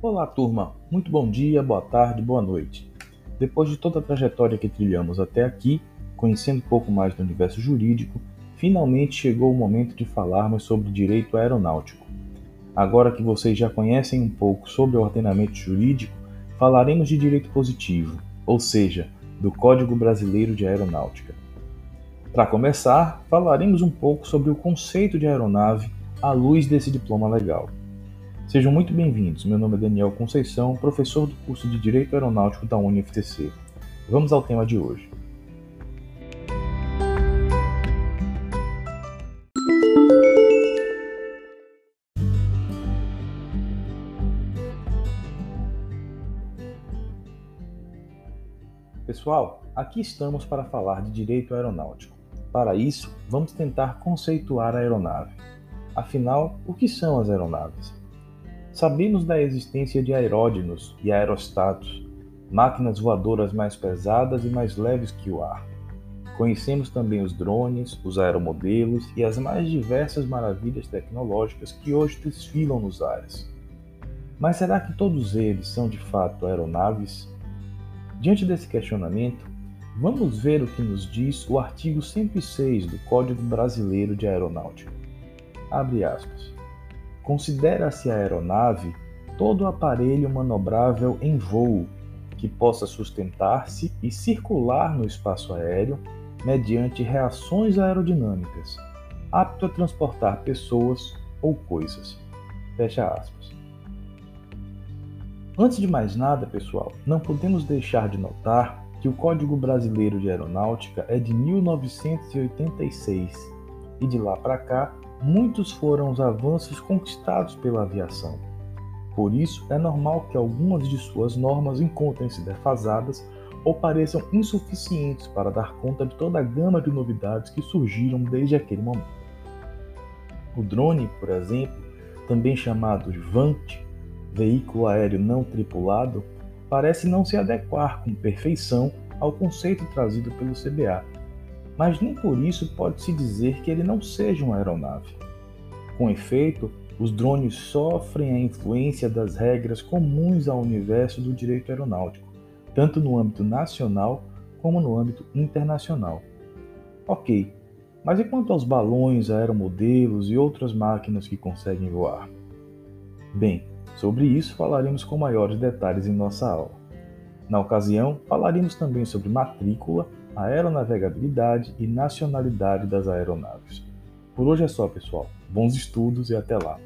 Olá, turma. Muito bom dia, boa tarde, boa noite. Depois de toda a trajetória que trilhamos até aqui, conhecendo um pouco mais do universo jurídico, finalmente chegou o momento de falarmos sobre direito aeronáutico. Agora que vocês já conhecem um pouco sobre o ordenamento jurídico, falaremos de direito positivo, ou seja, do Código Brasileiro de Aeronáutica. Para começar, falaremos um pouco sobre o conceito de aeronave à luz desse diploma legal. Sejam muito bem-vindos. Meu nome é Daniel Conceição, professor do curso de Direito Aeronáutico da UniFTC. Vamos ao tema de hoje. Pessoal, aqui estamos para falar de direito aeronáutico. Para isso, vamos tentar conceituar a aeronave. Afinal, o que são as aeronaves? Sabemos da existência de aeródinos e aerostatos, máquinas voadoras mais pesadas e mais leves que o ar. Conhecemos também os drones, os aeromodelos e as mais diversas maravilhas tecnológicas que hoje desfilam nos ares. Mas será que todos eles são de fato aeronaves? Diante desse questionamento, vamos ver o que nos diz o artigo 106 do Código Brasileiro de Aeronáutica. Abre aspas. Considera-se a aeronave todo aparelho manobrável em voo que possa sustentar-se e circular no espaço aéreo mediante reações aerodinâmicas, apto a transportar pessoas ou coisas. Fecha aspas. Antes de mais nada, pessoal, não podemos deixar de notar que o Código Brasileiro de Aeronáutica é de 1986 e de lá para cá muitos foram os avanços conquistados pela aviação. Por isso, é normal que algumas de suas normas encontrem-se defasadas ou pareçam insuficientes para dar conta de toda a gama de novidades que surgiram desde aquele momento. O drone, por exemplo, também chamado de VANT, veículo aéreo não tripulado, parece não se adequar com perfeição ao conceito trazido pelo CBA, mas nem por isso pode-se dizer que ele não seja uma aeronave. Com efeito, os drones sofrem a influência das regras comuns ao universo do direito aeronáutico, tanto no âmbito nacional como no âmbito internacional. Ok, mas e quanto aos balões, aeromodelos e outras máquinas que conseguem voar? Bem, sobre isso falaremos com maiores detalhes em nossa aula. Na ocasião, falaremos também sobre matrícula aeronavegabilidade e nacionalidade das aeronaves. Por hoje é só, pessoal. Bons estudos e até lá!